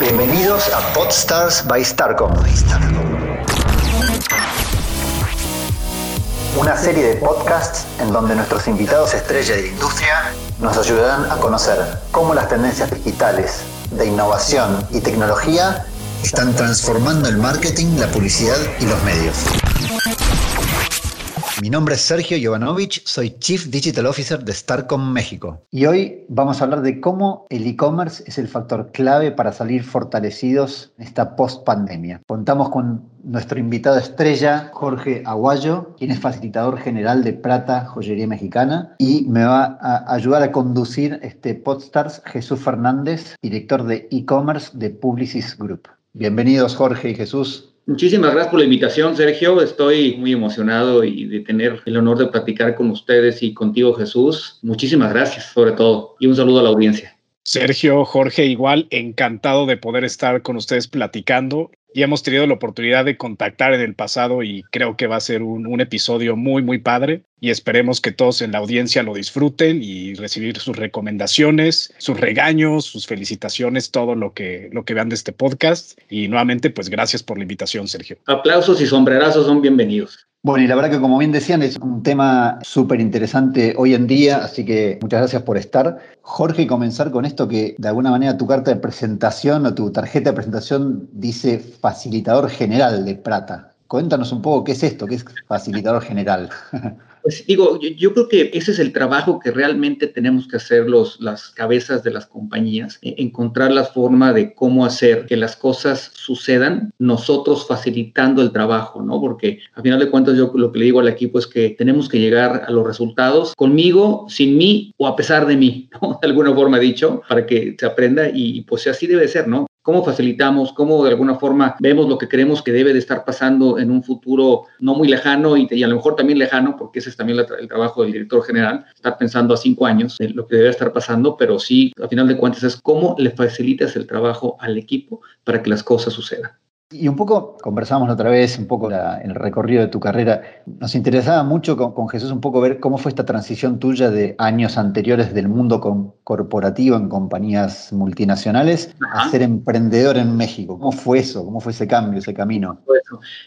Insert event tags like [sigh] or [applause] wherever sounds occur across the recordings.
Bienvenidos a Podstars by Starcom. Una serie de podcasts en donde nuestros invitados estrella de la industria nos ayudarán a conocer cómo las tendencias digitales, de innovación y tecnología están transformando el marketing, la publicidad y los medios. Mi nombre es Sergio Jovanovich, soy Chief Digital Officer de Starcom México. Y hoy vamos a hablar de cómo el e-commerce es el factor clave para salir fortalecidos en esta post-pandemia. Contamos con nuestro invitado estrella, Jorge Aguayo, quien es facilitador general de Prata Joyería Mexicana, y me va a ayudar a conducir este Podstars Jesús Fernández, director de e-commerce de Publicis Group. Bienvenidos Jorge y Jesús. Muchísimas gracias por la invitación, Sergio. Estoy muy emocionado y de tener el honor de platicar con ustedes y contigo, Jesús. Muchísimas gracias, sobre todo, y un saludo a la audiencia. Sergio, Jorge, igual encantado de poder estar con ustedes platicando y hemos tenido la oportunidad de contactar en el pasado y creo que va a ser un, episodio muy, muy padre y esperemos que todos en la audiencia lo disfruten y recibir sus recomendaciones, sus regaños, sus felicitaciones, todo lo que, lo que vean de este podcast. Y nuevamente, pues gracias por la invitación, Sergio. Aplausos y sombrerazos son bienvenidos. Bueno, y la verdad que como bien decían, es un tema súper interesante hoy en día, así que muchas gracias por estar. Jorge, comenzar con esto que de alguna manera tu carta de presentación o tu tarjeta de presentación dice facilitador general de Prata. Cuéntanos un poco qué es esto, qué es facilitador general. [laughs] Pues digo, yo, creo que ese es el trabajo que realmente tenemos que hacer los, las cabezas de las compañías, e, encontrar la forma de cómo hacer que las cosas sucedan, nosotros facilitando el trabajo, ¿no? Porque al final de cuentas yo lo que le digo al equipo es que tenemos que llegar a los resultados conmigo, sin mí o a pesar de mí, [laughs] ¿no? De alguna forma dicho, para que se aprenda y pues así debe ser, ¿no? Cómo facilitamos, cómo de alguna forma vemos lo que creemos que debe de estar pasando en un futuro no muy lejano y, a lo mejor también lejano, porque ese es también el trabajo del director general, estar pensando a cinco años de lo que debe estar pasando, pero sí, a final de cuentas, es cómo le facilitas el trabajo al equipo para que las cosas sucedan. Y un poco, conversamos otra vez, un poco el recorrido de tu carrera. Nos interesaba mucho con, Jesús un poco ver cómo fue esta transición tuya de años anteriores del mundo corporativo en compañías multinacionales a ser emprendedor en México. ¿Cómo fue eso? ¿Cómo fue ese cambio, ese camino?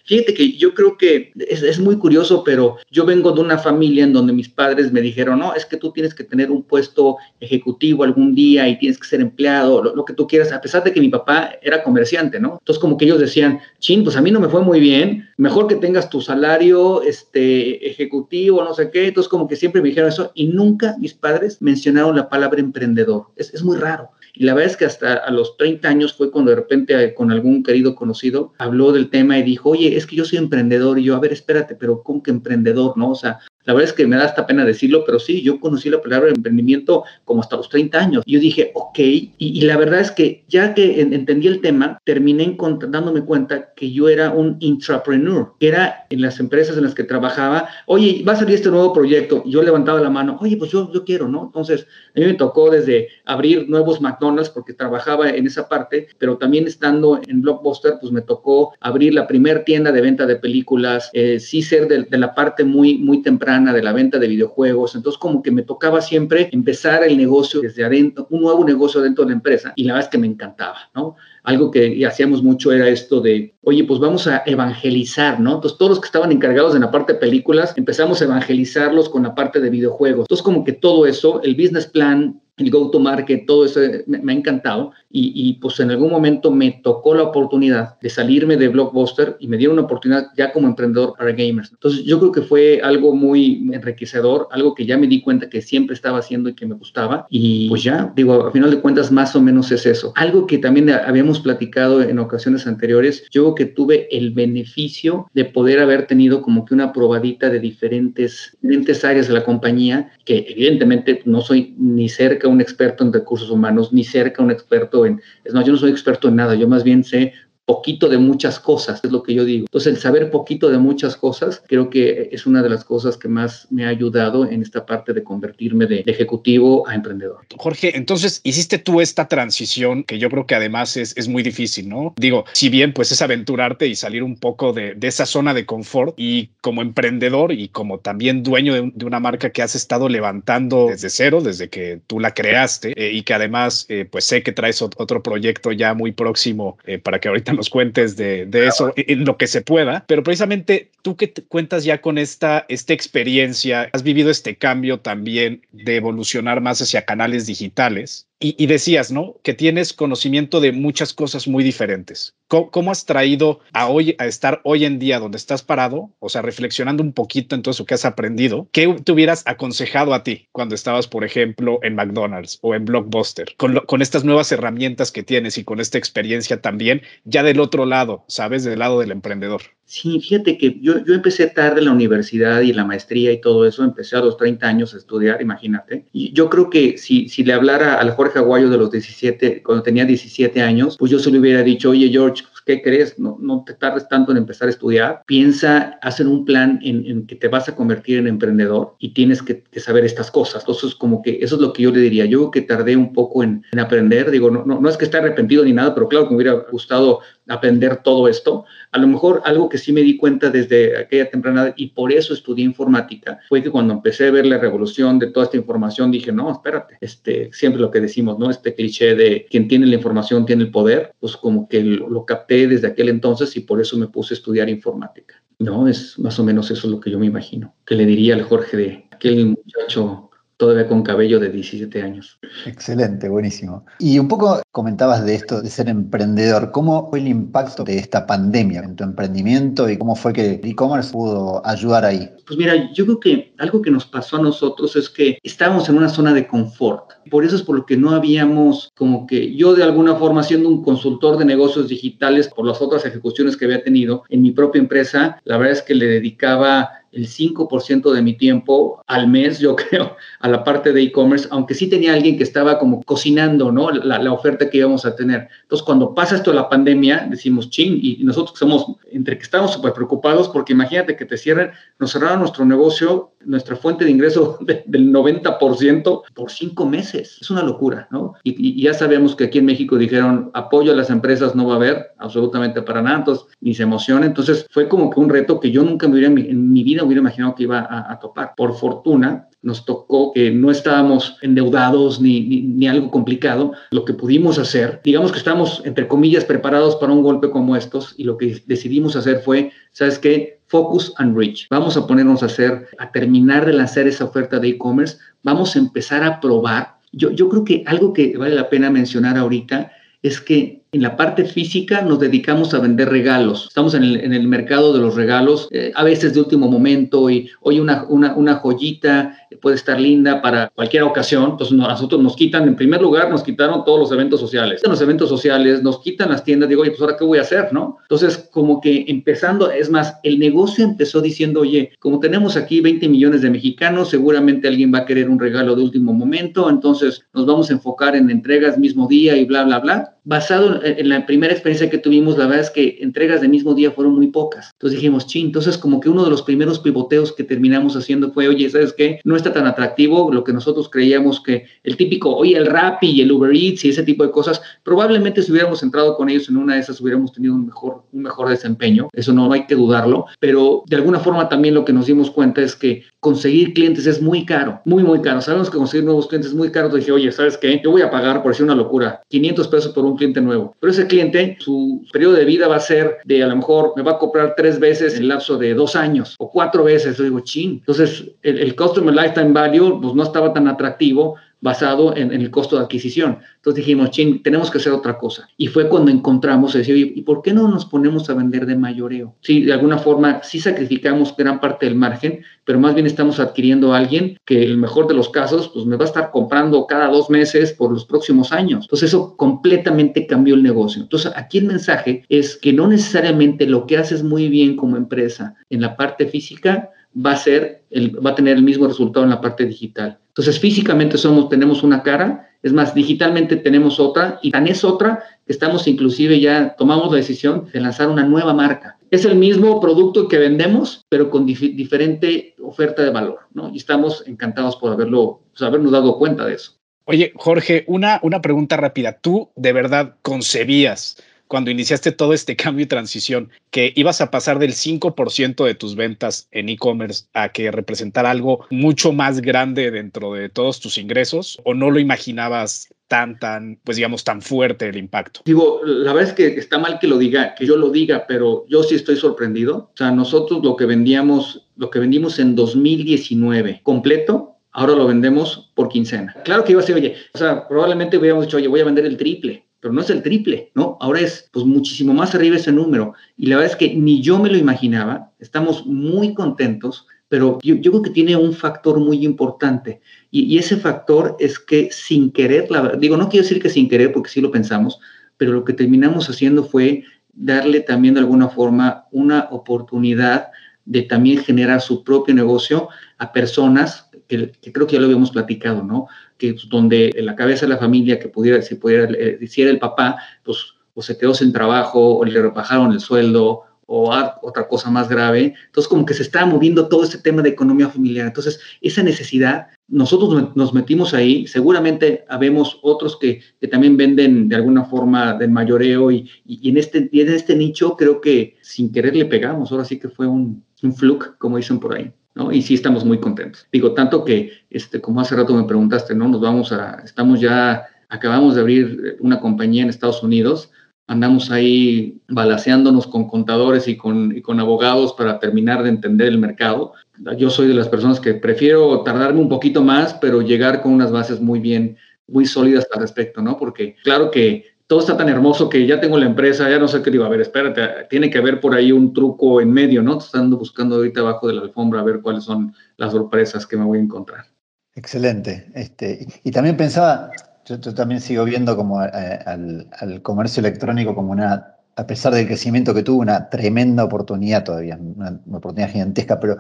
Fíjate que yo creo que es, es, muy curioso, pero yo vengo de una familia en donde mis padres me dijeron, no, es que tú tienes que tener un puesto ejecutivo algún día y tienes que ser empleado, lo, lo que tú quieras, a pesar de que mi papá era comerciante, ¿no? Entonces como que ellos decían, chin, pues a mí no me fue muy bien, mejor que tengas tu salario este, ejecutivo, no sé qué. Entonces, como que siempre me dijeron eso y nunca mis padres mencionaron la palabra emprendedor. Es, es muy raro. Y la verdad es que hasta a los 30 años fue cuando de repente eh, con algún querido conocido habló del tema y dijo, oye, es que yo soy emprendedor. Y yo, a ver, espérate, pero ¿cómo que emprendedor? ¿No? O sea, la verdad es que me da esta pena decirlo, pero sí, yo conocí la palabra emprendimiento como hasta los 30 años. Y yo dije, ok, y, la verdad es que ya que entendí el tema, terminé dándome cuenta que yo era un intrapreneur, que era en las empresas en las que trabajaba, oye, va a salir este nuevo proyecto. Y yo levantaba la mano, oye, pues yo, yo quiero, ¿no? Entonces, a mí me tocó desde abrir nuevos McDonald's porque trabajaba en esa parte, pero también estando en Blockbuster, pues me tocó abrir la primer tienda de venta de películas, eh, sí ser de, de la parte muy, muy temprana de la venta de videojuegos. Entonces, como que me tocaba siempre empezar el negocio desde adentro, un nuevo negocio dentro de la empresa. Y la verdad es que me encantaba, ¿no? Algo que hacíamos mucho era esto de, oye, pues vamos a evangelizar, ¿no? Entonces, todos los que estaban encargados en la parte de películas, empezamos a evangelizarlos con la parte de videojuegos. Entonces, como que todo eso, el business plan, el go-to-market, todo eso me, ha encantado. Y, pues en algún momento me tocó la oportunidad de salirme de Blockbuster y me dieron una oportunidad ya como emprendedor para gamers. Entonces yo creo que fue algo muy enriquecedor, algo que ya me di cuenta que siempre estaba haciendo y que me gustaba. Y pues ya, digo, a final de cuentas más o menos es eso. Algo que también habíamos platicado en ocasiones anteriores, yo creo que tuve el beneficio de poder haber tenido como que una probadita de diferentes, diferentes áreas de la compañía, que evidentemente no soy ni cerca un experto en recursos humanos, ni cerca un experto en, es más, yo no soy experto en nada, yo más bien sé poquito de muchas cosas, es lo que yo digo. Entonces, el saber poquito de muchas cosas, creo que es una de las cosas que más me ha ayudado en esta parte de convertirme de, ejecutivo a emprendedor. Jorge, entonces hiciste tú esta transición que yo creo que además es, es muy difícil, ¿no? Digo, si bien pues es aventurarte y salir un poco de, de esa zona de confort y como emprendedor y como también dueño de, una marca que has estado levantando desde cero, desde que tú la creaste eh, y que además eh, pues sé que traes otro proyecto ya muy próximo eh, para que ahorita nos cuentes de, de eso en lo que se pueda, pero precisamente tú que te cuentas ya con esta, esta experiencia, has vivido este cambio también de evolucionar más hacia canales digitales. Y, decías, ¿no? Que tienes conocimiento de muchas cosas muy diferentes. ¿Cómo, has traído a hoy, a estar hoy en día donde estás parado? O sea, reflexionando un poquito en todo eso que has aprendido, ¿qué te hubieras aconsejado a ti cuando estabas, por ejemplo, en McDonald's o en Blockbuster? Con estas nuevas herramientas que tienes y con esta experiencia también, ya del otro lado, ¿sabes? Del lado del emprendedor. Sí, fíjate que yo, yo empecé tarde la universidad y la maestría y todo eso, empecé a los 30 años a estudiar, imagínate. Y yo creo que si, si le hablara al Jorge Aguayo de los 17, cuando tenía 17 años, pues yo se le hubiera dicho, oye George, ¿qué crees? No, no te tardes tanto en empezar a estudiar. Piensa, hacer un plan en, en, que te vas a convertir en emprendedor y tienes que, que, saber estas cosas. Entonces, como que eso es lo que yo le diría. Yo creo que tardé un poco en, en aprender. Digo, no, no, no es que esté arrepentido ni nada, pero claro que me hubiera gustado aprender todo esto. A lo mejor algo que sí me di cuenta desde aquella temprana y por eso estudié informática fue que cuando empecé a ver la revolución de toda esta información dije, no, espérate, este, siempre lo que decimos, ¿no? Este cliché de quien tiene la información tiene el poder, pues como que lo, lo capté desde aquel entonces y por eso me puse a estudiar informática. No, es más o menos eso lo que yo me imagino, que le diría al Jorge de aquel muchacho todavía con cabello de 17 años. Excelente, buenísimo. Y un poco comentabas de esto de ser emprendedor. ¿Cómo fue el impacto de esta pandemia en tu emprendimiento y cómo fue que el e-commerce pudo ayudar ahí? Pues mira, yo creo que algo que nos pasó a nosotros es que estábamos en una zona de confort. Por eso es por lo que no habíamos como que yo de alguna forma siendo un consultor de negocios digitales por las otras ejecuciones que había tenido en mi propia empresa, la verdad es que le dedicaba el 5% de mi tiempo al mes, yo [laughs] creo, a la parte de e-commerce, aunque sí tenía alguien que estaba como cocinando, ¿no? La, la, oferta que íbamos a tener. Entonces, cuando pasa esto de la pandemia, decimos, ching, y nosotros somos, entre que estamos súper preocupados, porque imagínate que te cierren, nos cerraron nuestro negocio, nuestra fuente de ingreso [laughs] de, del 90% por cinco meses. Es una locura, ¿no? Y, y, ya sabemos que aquí en México dijeron, apoyo a las empresas no va a haber absolutamente para nada, entonces ni se emociona. Entonces, fue como que un reto que yo nunca me hubiera en mi vida hubiera imaginado que iba a, a, topar. Por fortuna, nos tocó que no estábamos endeudados ni, ni, algo complicado. Lo que pudimos hacer, digamos que estamos, entre comillas, preparados para un golpe como estos y lo que decidimos hacer fue, ¿sabes qué? Focus and Reach. Vamos a ponernos a hacer, a terminar de lanzar esa oferta de e-commerce. Vamos a empezar a probar. Yo, yo creo que algo que vale la pena mencionar ahorita es que en la parte física nos dedicamos a vender regalos. Estamos en el, en mercado de los regalos, eh, a veces de último momento y hoy una, joyita puede estar linda para cualquier ocasión. Entonces a nosotros nos quitan, en primer lugar, nos quitaron todos los eventos sociales. Los eventos sociales nos quitan las tiendas. Digo, oye, pues ahora qué voy a hacer, ¿no? Entonces como que empezando, es más, el negocio empezó diciendo, oye, como tenemos aquí 20 millones de mexicanos, seguramente alguien va a querer un regalo de último momento. Entonces nos vamos a enfocar en entregas mismo día y bla, bla, bla. Basado en la primera experiencia que tuvimos, la verdad es que entregas de mismo día fueron muy pocas. Entonces dijimos, ching, entonces como que uno de los primeros pivoteos que terminamos haciendo fue, oye, ¿sabes qué? No está tan atractivo lo que nosotros creíamos que el típico, oye, el Rappi y el Uber Eats y ese tipo de cosas, probablemente si hubiéramos entrado con ellos en una de esas hubiéramos tenido un mejor, un mejor desempeño. Eso no hay que dudarlo, pero de alguna forma también lo que nos dimos cuenta es que conseguir clientes es muy caro, muy, muy caro. Sabemos que conseguir nuevos clientes es muy caro. Entonces dije, oye, ¿sabes qué? Yo voy a pagar, por decir una locura, 500 pesos por un cliente nuevo. Pero ese cliente, su periodo de vida va a ser de a lo mejor me va a comprar tres veces en el lapso de dos años o cuatro veces. Yo digo, chin. Entonces, el, el Customer Lifetime Value pues no estaba tan atractivo basado en, el costo de adquisición. Entonces dijimos, ching, tenemos que hacer otra cosa. Y fue cuando encontramos, decir, ¿y por qué no nos ponemos a vender de mayoreo? Sí, de alguna forma, sí sacrificamos gran parte del margen, pero más bien estamos adquiriendo a alguien que, el mejor de los casos, pues me va a estar comprando cada dos meses por los próximos años. Entonces eso completamente cambió el negocio. Entonces aquí el mensaje es que no necesariamente lo que haces muy bien como empresa en la parte física va a ser, el, va a tener el mismo resultado en la parte digital. Entonces, físicamente somos, tenemos una cara, es más, digitalmente tenemos otra, y tan es otra que estamos inclusive ya tomamos la decisión de lanzar una nueva marca. Es el mismo producto que vendemos, pero con diferente oferta de valor, ¿no? Y estamos encantados por haberlo, pues, habernos dado cuenta de eso. Oye, Jorge, una, una pregunta rápida. ¿Tú de verdad concebías cuando iniciaste todo este [laughs] cambio y transición, que ibas a pasar del 5% de tus ventas en e-commerce a que representara algo mucho más grande dentro de todos tus ingresos o no lo imaginabas tan, tan, pues digamos, tan fuerte el impacto? Digo, la verdad es que está mal que lo diga, que yo lo diga, pero yo sí estoy sorprendido. O sea, nosotros lo que vendíamos, lo que vendimos en 2019 completo, ahora lo vendemos por quincena. Claro que iba a ser, oye, o sea, probablemente hubiéramos dicho, oye, voy a vender el triple pero no es el triple, ¿no? Ahora es pues muchísimo más arriba ese número. Y la verdad es que ni yo me lo imaginaba, estamos muy contentos, pero yo, creo que tiene un factor muy importante. Y, ese factor es que sin querer, la, digo, no quiero decir que sin querer, porque sí lo pensamos, pero lo que terminamos haciendo fue darle también de alguna forma una oportunidad de también generar su propio negocio a personas que, que creo que ya lo habíamos platicado, ¿no? que pues, donde en la cabeza de la familia que pudiera, si pudiera, eh, si el papá, pues o se quedó sin trabajo o le rebajaron el sueldo o otra cosa más grave. Entonces, como que se está moviendo todo este tema de economía familiar. Entonces, esa necesidad, nosotros nos metimos ahí. Seguramente habemos otros que, que también venden de alguna forma del mayoreo y, y, en este, y en este nicho creo que sin querer le pegamos. Ahora sí que fue un, un fluke, como dicen por ahí. Y sí estamos muy contentos. Digo, tanto que, este, como hace rato me preguntaste, ¿no? Nos vamos a, estamos ya, acabamos de abrir una compañía en Estados Unidos, andamos ahí balaseándonos con contadores y con, y con abogados para terminar de entender el mercado. Yo soy de las personas que prefiero tardarme un poquito más, pero llegar con unas bases muy bien, muy sólidas al respecto, ¿no? Porque claro que todo está tan hermoso que ya tengo la empresa, ya no sé qué digo, a ver, espérate, tiene que haber por ahí un truco en medio, ¿no? Estando buscando ahorita abajo de la alfombra a ver cuáles son las sorpresas que me voy a encontrar. Excelente. Este, y también pensaba, yo, también sigo viendo como eh, al, comercio electrónico como una, a pesar del crecimiento que tuvo, una tremenda oportunidad todavía, una, una oportunidad gigantesca, pero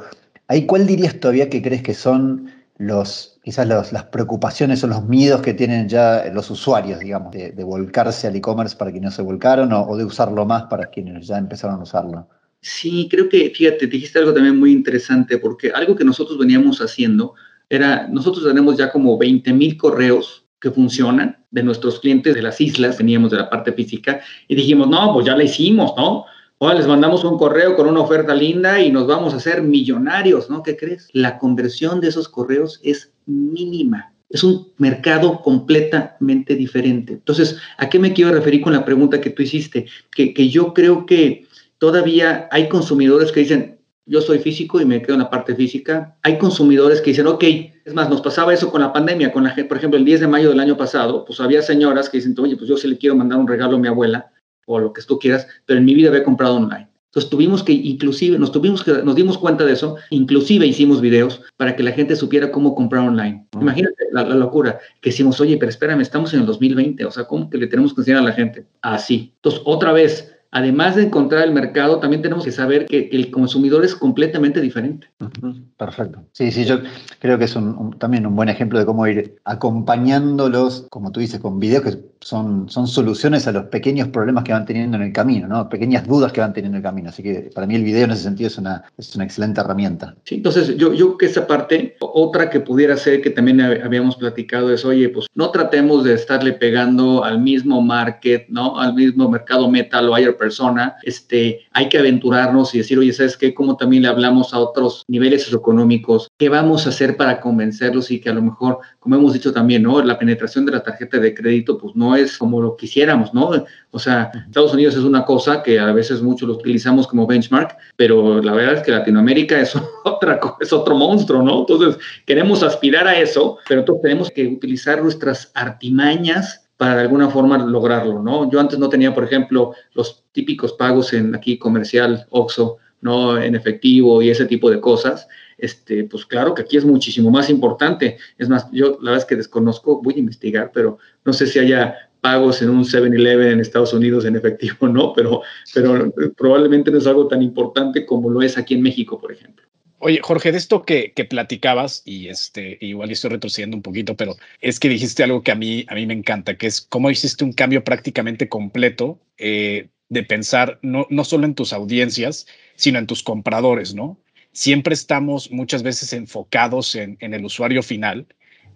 ahí cuál dirías todavía que crees que son los, quizás las preocupaciones o los miedos que tienen ya los usuarios, digamos, de, volcarse al e-commerce para quienes no se volcaron o, de usarlo más para quienes ya empezaron a usarlo. Sí, creo que, fíjate, dijiste algo también muy interesante, porque algo que nosotros veníamos haciendo era, nosotros tenemos ya como 20 mil correos que funcionan de nuestros clientes de las islas, veníamos de la parte física, y dijimos, no, pues ya la hicimos, ¿no? Ahora les mandamos un correo con una oferta linda y nos vamos a hacer millonarios, ¿no? ¿Qué crees? La conversión de esos correos es mínima. Es un mercado completamente diferente. Entonces, ¿a qué me quiero referir con la pregunta que tú hiciste? Que, que yo creo que todavía hay consumidores que dicen, yo soy físico y me quedo en la parte física. Hay consumidores que dicen, ok, es más, nos pasaba eso con la pandemia, con la por ejemplo, el 10 de mayo del año pasado, pues había señoras que dicen, oye, pues yo sí le quiero mandar un regalo a mi abuela, o lo que tú quieras, pero en mi vida había comprado online. Entonces tuvimos que, inclusive, nos tuvimos que, nos dimos cuenta de eso, inclusive hicimos videos para que la gente supiera cómo comprar online. Imagínate la, la, locura, que decimos, oye, pero espérame, estamos en el 2020, o sea, ¿cómo que le tenemos que enseñar a la gente? Así. Entonces, otra vez, además de encontrar el mercado, también tenemos que saber que el consumidor es completamente diferente. Perfecto. Sí, sí, yo creo que es también un buen ejemplo de cómo ir acompañándolos, como tú dices, con videos que son, son soluciones a los pequeños problemas que van teniendo en el camino, ¿no? Pequeñas dudas que van teniendo en el camino. Así que para mí el video en ese sentido es una, es una excelente herramienta. Sí, entonces yo, yo que esa parte, otra que pudiera ser que también habíamos platicado es, oye, pues no tratemos de estarle pegando al mismo market, ¿no? Al mismo mercado metal o higher persona, este, hay que aventurarnos y decir, oye, ¿sabes qué? Como también le hablamos a otros niveles socioeconómicos, ¿qué vamos a hacer para convencerlos y que a lo mejor, como hemos dicho también, ¿no? La penetración de la tarjeta de crédito, pues no es como lo quisiéramos, ¿no? O sea, Estados Unidos es una cosa que a veces muchos lo utilizamos como benchmark, pero la verdad es que Latinoamérica es [laughs] otra es otro monstruo, ¿no? Entonces, queremos aspirar a eso, pero entonces tenemos que utilizar nuestras artimañas para de alguna forma lograrlo, ¿no? Yo antes no tenía, por ejemplo, los típicos pagos en aquí comercial, OXO, no en efectivo y ese tipo de cosas. Este, pues claro que aquí es muchísimo más importante. Es más, yo la verdad es que desconozco, voy a investigar, pero no sé si haya pagos en un 7-Eleven en Estados Unidos en efectivo, ¿no? Pero, pero probablemente no es algo tan importante como lo es aquí en México, por ejemplo. Oye, Jorge, de esto que, platicabas, y este, igual estoy retrocediendo un poquito, pero es que dijiste algo que a mí, a mí me encanta, que es cómo hiciste un cambio prácticamente completo eh, de pensar no, no solo en tus audiencias, sino en tus compradores, ¿no? Siempre estamos muchas veces enfocados en, el usuario final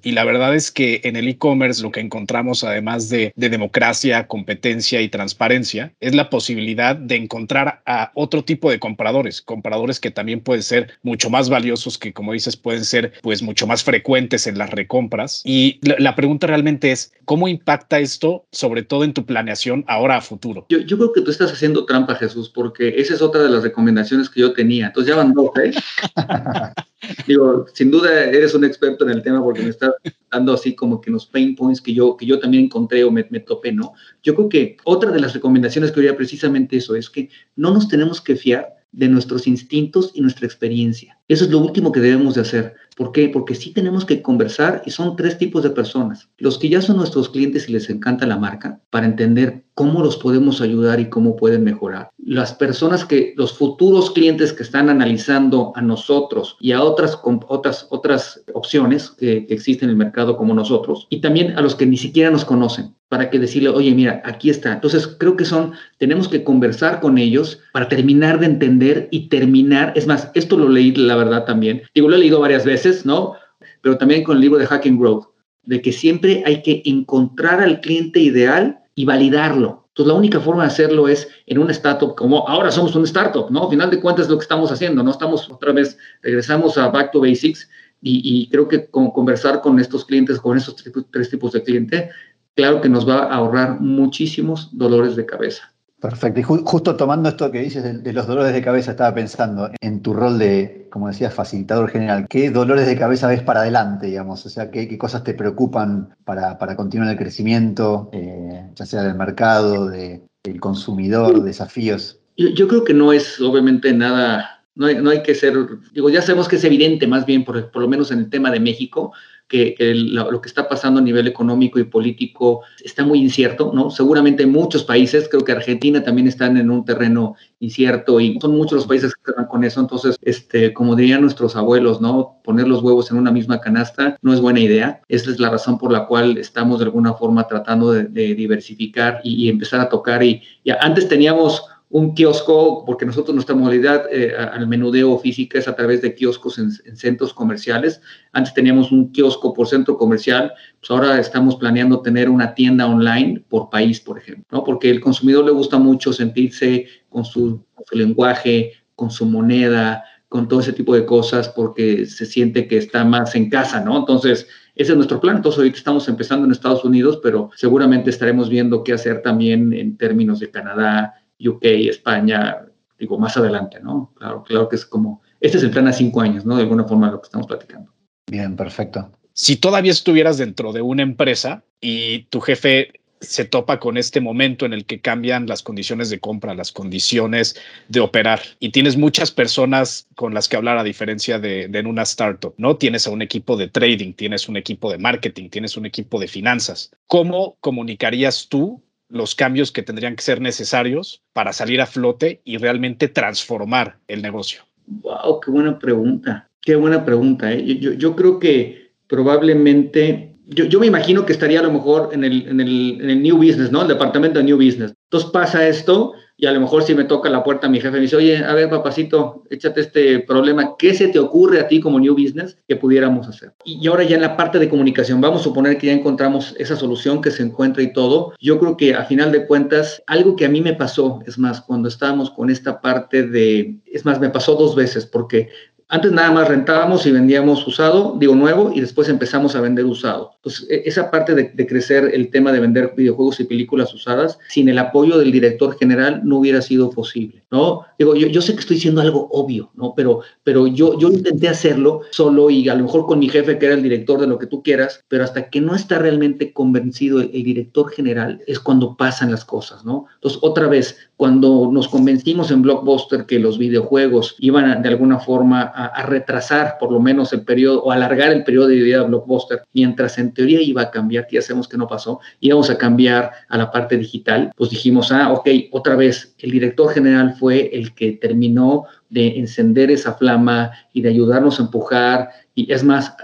y la verdad es que en el e-commerce lo que encontramos, además de, democracia, competencia y transparencia, es la posibilidad de encontrar a otro tipo de compradores, compradores que también pueden ser mucho más valiosos, que como dices, pueden ser pues mucho más frecuentes en las recompras. Y la, pregunta realmente es, ¿cómo impacta esto, sobre todo en tu planeación ahora a futuro? Yo, creo que tú estás haciendo trampa, Jesús, porque esa es otra de las recomendaciones que yo tenía. Entonces ya van dos, ¿eh? [laughs] Digo, sin duda eres un experto en el tema porque me estás dando así como que los pain points que yo, que yo también encontré o me, me topé, ¿no? Yo creo que otra de las recomendaciones que haría precisamente eso es que no nos tenemos que fiar de nuestros instintos y nuestra experiencia. Eso es lo último que debemos de hacer. ¿Por qué? Porque sí tenemos que conversar y son tres tipos de personas. Los que ya son nuestros clientes y les encanta la marca para entender cómo los podemos ayudar y cómo pueden mejorar. Las personas que, los futuros clientes que están analizando a nosotros y a otras, otras, otras opciones que, que existen en el mercado como nosotros. Y también a los que ni siquiera nos conocen para que decirle, oye, mira, aquí está. Entonces, creo que son, tenemos que conversar con ellos para terminar de entender y terminar. Es más, esto lo leí, la verdad, también. Digo, lo he leído varias veces ¿no? Pero también con el libro de Hacking Growth, de que siempre hay que encontrar al cliente ideal y validarlo. Entonces, la única forma de hacerlo es en una startup, como ahora somos un startup, ¿no? Al final de cuentas, es lo que estamos haciendo, ¿no? Estamos otra vez, regresamos a Back to Basics y, creo que con conversar con estos clientes, con estos tres tipos de cliente, claro que nos va a ahorrar muchísimos dolores de cabeza. Perfecto. Y justo tomando esto que dices de, los dolores de cabeza, estaba pensando en tu rol de, como decías, facilitador general. ¿Qué dolores de cabeza ves para adelante, digamos? O sea, ¿qué, cosas te preocupan para, continuar el crecimiento, eh, ya sea del mercado, del consumidor, desafíos? Yo, creo que no es obviamente nada, no hay, no hay, que ser, digo, ya sabemos que es evidente más bien, por, por lo menos en el tema de México, que lo que está pasando a nivel económico y político está muy incierto, ¿no? Seguramente muchos países, creo que Argentina también están en un terreno incierto y son muchos los países que están con eso, entonces, este, como dirían nuestros abuelos, ¿no? Poner los huevos en una misma canasta no es buena idea. Esa es la razón por la cual estamos de alguna forma tratando de, diversificar y, empezar a tocar y ya antes teníamos un kiosco, porque nosotros nuestra modalidad eh, al menudeo física es a través de kioscos en, centros comerciales. Antes teníamos un kiosco por centro comercial, pues ahora estamos planeando tener una tienda online por país, por ejemplo, ¿no? Porque el consumidor le gusta mucho sentirse con su, lenguaje, con su moneda, con todo ese tipo de cosas, porque se siente que está más en casa, ¿no? Entonces, ese es nuestro plan. Entonces, ahorita estamos empezando en Estados Unidos, pero seguramente estaremos viendo qué hacer también en términos de Canadá, UK, España, digo, más adelante, ¿no? Claro, claro que es como, este es el plan a cinco años, ¿no? De alguna forma lo que estamos platicando. Bien, perfecto. Si todavía estuvieras dentro de una empresa y tu jefe se topa con este momento en el que cambian las condiciones de compra, las condiciones de operar y tienes muchas personas con las que hablar a diferencia de, de, en una startup, ¿no? Tienes a un equipo de trading, tienes un equipo de marketing, tienes un equipo de finanzas. ¿Cómo comunicarías tú los cambios que tendrían que ser necesarios para salir a flote y realmente transformar el negocio? Wow, qué buena pregunta. Qué buena pregunta. ¿eh? Yo, creo que probablemente, yo, yo, me imagino que estaría a lo mejor en el, en, el, en el New Business, ¿no? El departamento de New Business. Entonces pasa esto y a lo mejor si me toca la puerta mi jefe me dice, oye, a ver, papacito, échate este problema, ¿qué se te ocurre a ti como New Business que pudiéramos hacer? Y ahora ya en la parte de comunicación, vamos a suponer que ya encontramos esa solución que se encuentra y todo. Yo creo que a final de cuentas, algo que a mí me pasó, es más, cuando estábamos con esta parte de, es más, me pasó dos veces, porque antes nada más rentábamos y vendíamos usado, digo nuevo, y después empezamos a vender usado. Entonces, e, esa parte de, crecer el tema de vender videojuegos y películas usadas, sin el apoyo del director general no hubiera sido posible, ¿no? Digo, yo, yo sé que estoy diciendo algo obvio, ¿no? Pero, pero yo, yo intenté hacerlo solo y a lo mejor con mi jefe, que era el director de lo que tú quieras, pero hasta que no está realmente convencido el, el director general es cuando pasan las cosas, ¿no? Entonces, otra vez, cuando nos convencimos en Blockbuster que los videojuegos iban de alguna forma a, retrasar por lo menos el periodo o alargar el periodo de vida de Blockbuster, mientras en teoría iba a cambiar, que ya sabemos que no pasó, íbamos a cambiar a la parte digital, pues dijimos, ah, ok, otra vez, el director general fue el que terminó de encender esa flama y de ayudarnos a empujar. Y es más,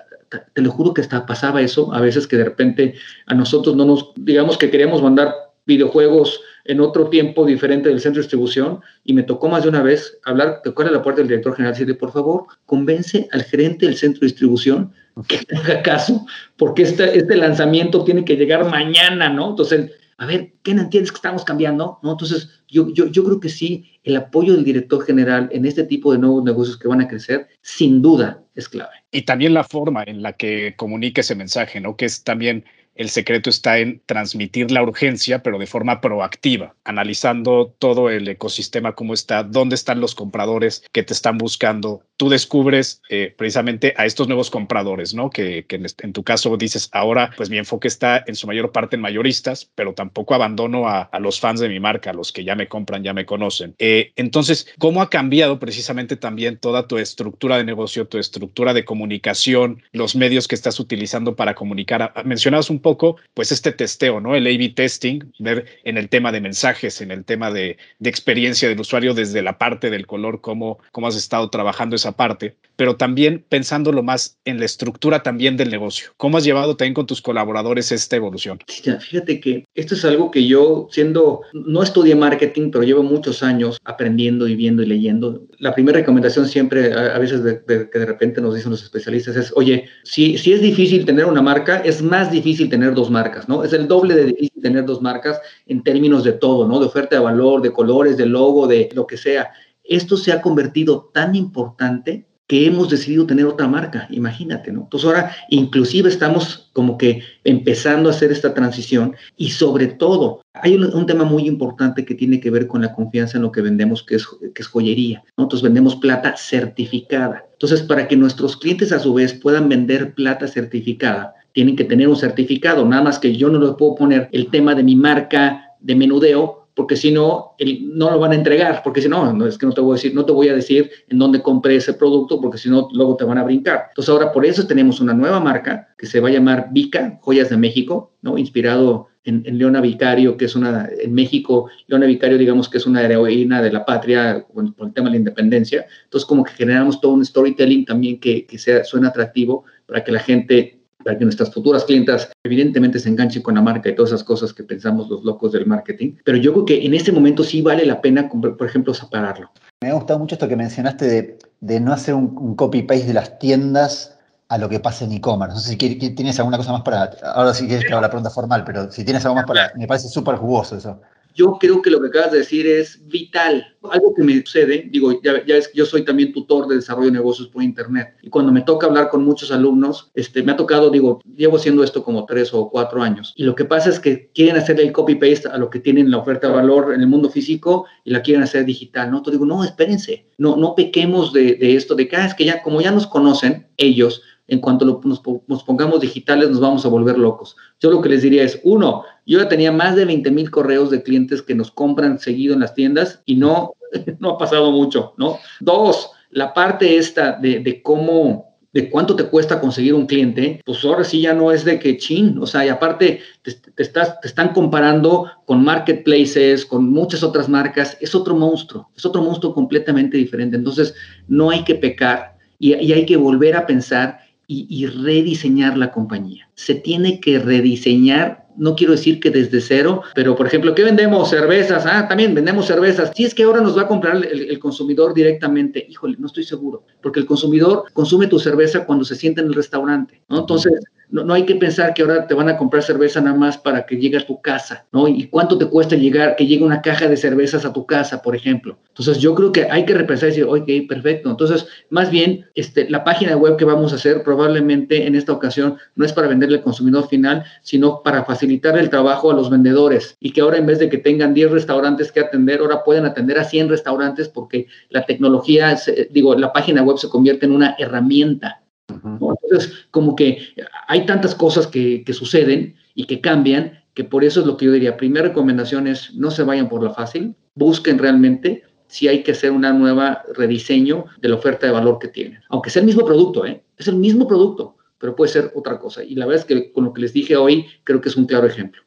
te lo juro que hasta pasaba eso, a veces que de repente a nosotros no nos, digamos que queríamos mandar videojuegos en otro tiempo diferente del centro de distribución y me tocó más de una vez hablar, tocar a la puerta del director general y decirle, por favor, convence al gerente del centro de distribución que haga caso, porque este, este lanzamiento tiene que llegar mañana, ¿no? Entonces, a ver, ¿qué no entiendes que estamos cambiando? ¿No? Entonces, yo, yo, yo creo que sí, el apoyo del director general en este tipo de nuevos negocios que van a crecer, sin duda es clave. Y también la forma en la que comunica ese mensaje, ¿no? Que es también el secreto está en transmitir la urgencia, pero de forma proactiva, analizando todo el ecosistema, cómo está, dónde están los compradores que te están buscando. Tú descubres eh, precisamente a estos nuevos compradores, ¿no? Que, en, tu caso dices, ahora pues mi enfoque está en su mayor parte en mayoristas, pero tampoco abandono a, los fans de mi marca, a los que ya me compran, ya me conocen. Eh, entonces, ¿cómo ha cambiado precisamente también toda tu estructura de negocio, tu estructura de comunicación, los medios que estás utilizando para comunicar? Mencionabas un poco, pues este testeo, ¿no? El A-B testing, ver en el tema de mensajes, en el tema de, experiencia del usuario desde la parte del color, cómo, cómo has estado trabajando esa parte, pero también pensándolo más en la estructura también del negocio. ¿Cómo has llevado también con tus colaboradores esta evolución? Fíjate que esto es algo que yo, siendo, no estudié marketing, pero llevo muchos años aprendiendo y viendo y leyendo. La primera recomendación siempre, a, veces que de repente nos dicen los especialistas, es, oye, si, si es difícil tener una marca, es más difícil tener dos marcas, ¿no? Es el doble de difícil tener dos marcas en términos de todo, ¿no? De oferta de valor, de colores, de logo, de lo que sea. Esto se ha convertido tan importante que hemos decidido tener otra marca, imagínate, ¿no? Entonces ahora inclusive estamos como que empezando a hacer esta transición y sobre todo hay un, tema muy importante que tiene que ver con la confianza en lo que vendemos, que es, que es joyería. Nosotros vendemos plata certificada. Entonces, para que nuestros clientes a su vez puedan vender plata certificada, tienen que tener un certificado, nada más que yo no les puedo poner el tema de mi marca de menudeo porque si no, no lo van a entregar, porque si no, no, es que no te voy a decir, no te voy a decir en dónde compré ese producto, porque si no, luego te van a brincar. Entonces ahora por eso tenemos una nueva marca que se va a llamar Vica, Joyas de México, ¿no? Inspirado en, Leona Vicario, que es una, en México, Leona Vicario, digamos que es una heroína de la patria por, el tema de la independencia. Entonces como que generamos todo un storytelling también que, que sea, suena atractivo para que la gente para que nuestras futuras clientas evidentemente se enganchen con la marca y todas esas cosas que pensamos los locos del marketing. Pero yo creo que en este momento sí vale la pena, por ejemplo, separarlo. Me ha gustado mucho esto que mencionaste de, de no hacer un, copy-paste de las tiendas a lo que pasa en e-commerce. No sé si tienes alguna cosa más para... Ahora sí quieres que haga la pregunta formal, pero si tienes algo más para... Me parece súper jugoso eso. Yo creo que lo que acabas de decir es vital. Algo que me sucede, digo, ya, ya es yo soy también tutor de desarrollo de negocios por Internet. Y cuando me toca hablar con muchos alumnos, este, me ha tocado, digo, llevo haciendo esto como tres o cuatro años. Y lo que pasa es que quieren hacer el copy-paste a lo que tienen la oferta de valor en el mundo físico y la quieren hacer digital, ¿no? Entonces digo, no, espérense, no, no pequemos de, de esto, de que, ah, es que ya, como ya nos conocen ellos, en cuanto nos, pongamos digitales nos vamos a volver locos. Yo lo que les diría es, uno, yo ya tenía más de 20 mil correos de clientes que nos compran seguido en las tiendas y no, [laughs] no ha pasado mucho, ¿no? Dos, la parte esta de, cómo de cuánto te cuesta conseguir un cliente, pues ahora sí ya no es de que chin, o sea, y aparte te, te están comparando con marketplaces, con muchas otras marcas, es otro monstruo, es otro monstruo completamente diferente. Entonces, no hay que pecar y, y hay que volver a pensar y, rediseñar la compañía. Se tiene que rediseñar, no quiero decir que desde cero, pero por ejemplo, ¿qué vendemos? Cervezas, ah, también vendemos cervezas. Si es que ahora nos va a comprar el, consumidor directamente, híjole, no estoy seguro, porque el consumidor consume tu cerveza cuando se sienta en el restaurante, ¿no? Entonces, no, hay que pensar que ahora te van a comprar cerveza nada más para que llegue a tu casa, ¿no? ¿Y cuánto te cuesta llegar, que llegue una caja de cervezas a tu casa, por ejemplo? Entonces, yo creo que hay que repensar y decir, ok, perfecto. Entonces, más bien, este, la página web que vamos a hacer probablemente en esta ocasión no es para venderle al consumidor final, sino para facilitar el trabajo a los vendedores y que ahora en vez de que tengan 10 restaurantes que atender, ahora pueden atender a 100 restaurantes porque la tecnología, digo, la página web se convierte en una herramienta entonces, como que hay tantas cosas que, suceden y que cambian, que por eso es lo que yo diría. Primera recomendación es no se vayan por la fácil, busquen realmente si hay que hacer una nueva rediseño de la oferta de valor que tienen. Aunque sea el mismo producto, ¿eh? es el mismo producto, pero puede ser otra cosa. Y la verdad es que con lo que les dije hoy, creo que es un claro ejemplo.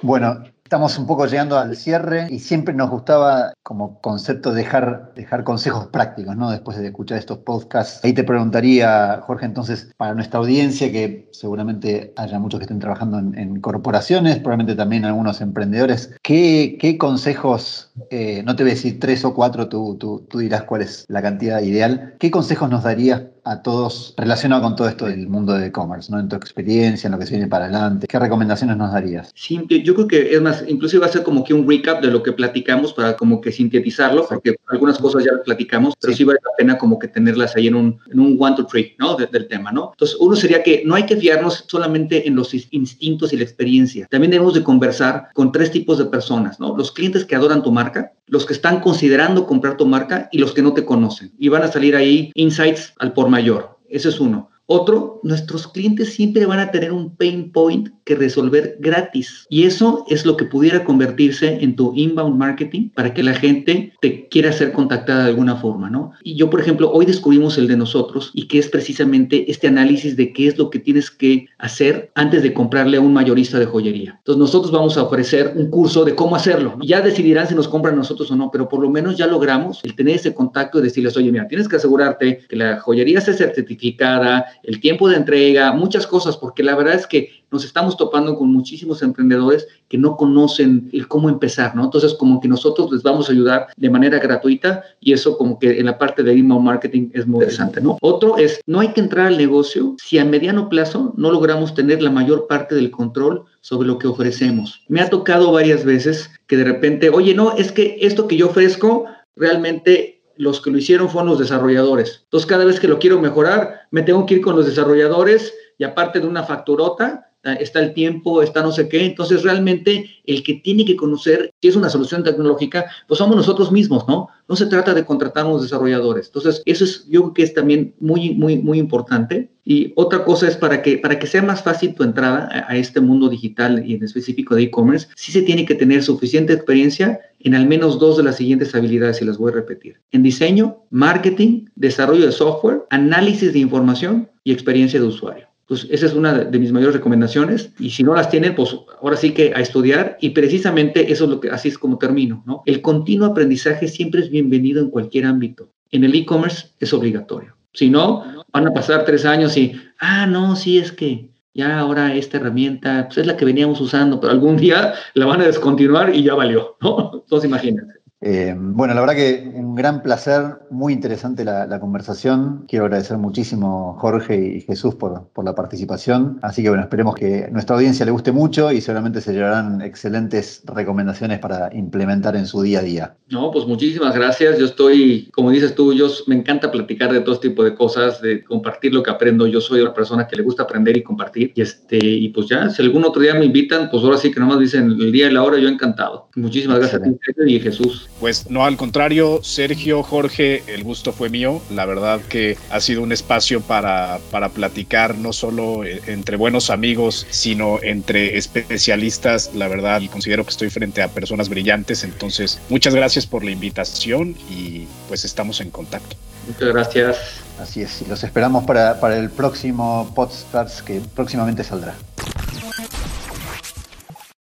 Bueno, Estamos un poco llegando al cierre y siempre nos gustaba como concepto dejar, dejar consejos prácticos, ¿no? Después de escuchar estos podcasts. Ahí te preguntaría, Jorge, entonces, para nuestra audiencia, que seguramente haya muchos que estén trabajando en, corporaciones, probablemente también algunos emprendedores, ¿qué, consejos, eh, no te voy a decir tres o cuatro, tú, tú, tú dirás cuál es la cantidad ideal, ¿qué consejos nos darías a todos relacionado con todo esto del mundo de e-commerce, ¿no? En tu experiencia, en lo que se viene para adelante, ¿qué recomendaciones nos darías? Sí, yo creo que es más, inclusive va a ser como que un recap de lo que platicamos para como que sintetizarlo, porque algunas cosas ya las platicamos, pero sí. vale la pena como que tenerlas ahí en un, en un one, to three, ¿no? del tema, ¿no? Entonces, uno sería que no hay que fiarnos solamente en los instintos y la experiencia. También debemos de conversar con tres tipos de personas, ¿no? Los clientes que adoran tu marca, los que están considerando comprar tu marca y los que no te conocen. Y van a salir ahí insights al por mayor. Ese es uno. Otro, nuestros clientes siempre van a tener un pain point que resolver gratis. Y eso es lo que pudiera convertirse en tu inbound marketing para que la gente te quiera ser contactada de alguna forma, ¿no? Y yo, por ejemplo, hoy descubrimos el de nosotros y que es precisamente este análisis de qué es lo que tienes que hacer antes de comprarle a un mayorista de joyería. Entonces, nosotros vamos a ofrecer un curso de cómo hacerlo. Ya decidirán si nos compran nosotros o no, pero por lo menos ya logramos el tener ese contacto y decirles, oye, mira, tienes que asegurarte que la joyería sea certificada, el tiempo de entrega, muchas cosas, porque la verdad es que nos estamos topando con muchísimos emprendedores que no conocen el cómo empezar, ¿no? Entonces, como que nosotros les vamos a ayudar de manera gratuita y eso como que en la parte de email marketing es muy interesante, ¿no? Otro es, no hay que entrar al negocio si a mediano plazo no logramos tener la mayor parte del control sobre lo que ofrecemos. Me ha tocado varias veces que de repente, oye, no, es que esto que yo ofrezco realmente los que lo hicieron fueron los desarrolladores. Entonces, cada vez que lo quiero mejorar, me tengo que ir con los desarrolladores y aparte de una facturota, está el tiempo, está no sé qué. Entonces, realmente el que tiene que conocer si es una solución tecnológica, pues somos nosotros mismos, ¿no? No se trata de contratar a los desarrolladores. Entonces, eso es, yo creo que es también muy, muy, muy importante. Y otra cosa es para que, para que sea más fácil tu entrada a, a este mundo digital y en específico de e-commerce, sí se tiene que tener suficiente experiencia en al menos dos de las siguientes habilidades y las voy a repetir. En diseño, marketing, desarrollo de software, análisis de información y experiencia de usuario. Pues esa es una de mis mayores recomendaciones. Y si no las tienen, pues ahora sí que a estudiar. Y precisamente eso es lo que así es como termino, ¿no? El continuo aprendizaje siempre es bienvenido en cualquier ámbito. En el e-commerce es obligatorio. Si no, van a pasar tres años y, ah, no, sí es que ya ahora esta herramienta pues es la que veníamos usando, pero algún día la van a descontinuar y ya valió, ¿no? [laughs] Entonces imagínense. Eh, bueno, la verdad que un gran placer, muy interesante la, conversación. Quiero agradecer muchísimo Jorge y Jesús por, por, la participación. Así que bueno, esperemos que nuestra audiencia le guste mucho y seguramente se llevarán excelentes recomendaciones para implementar en su día a día. No, pues muchísimas gracias. Yo estoy, como dices tú, yo me encanta platicar de todo tipo de cosas, de compartir lo que aprendo. Yo soy una persona que le gusta aprender y compartir. Y este, y pues ya, si algún otro día me invitan, pues ahora sí que nomás dicen el día y la hora, yo encantado. Muchísimas gracias a ti y Jesús. Pues no, al contrario, Sergio, Jorge, el gusto fue mío. La verdad que ha sido un espacio para, para platicar no solo eh, entre buenos amigos, sino entre especialistas. La verdad, y considero que estoy frente a personas brillantes. Entonces, muchas gracias por la invitación y pues estamos en contacto. Muchas gracias. Así es, y los esperamos para, para el próximo podcast que próximamente saldrá.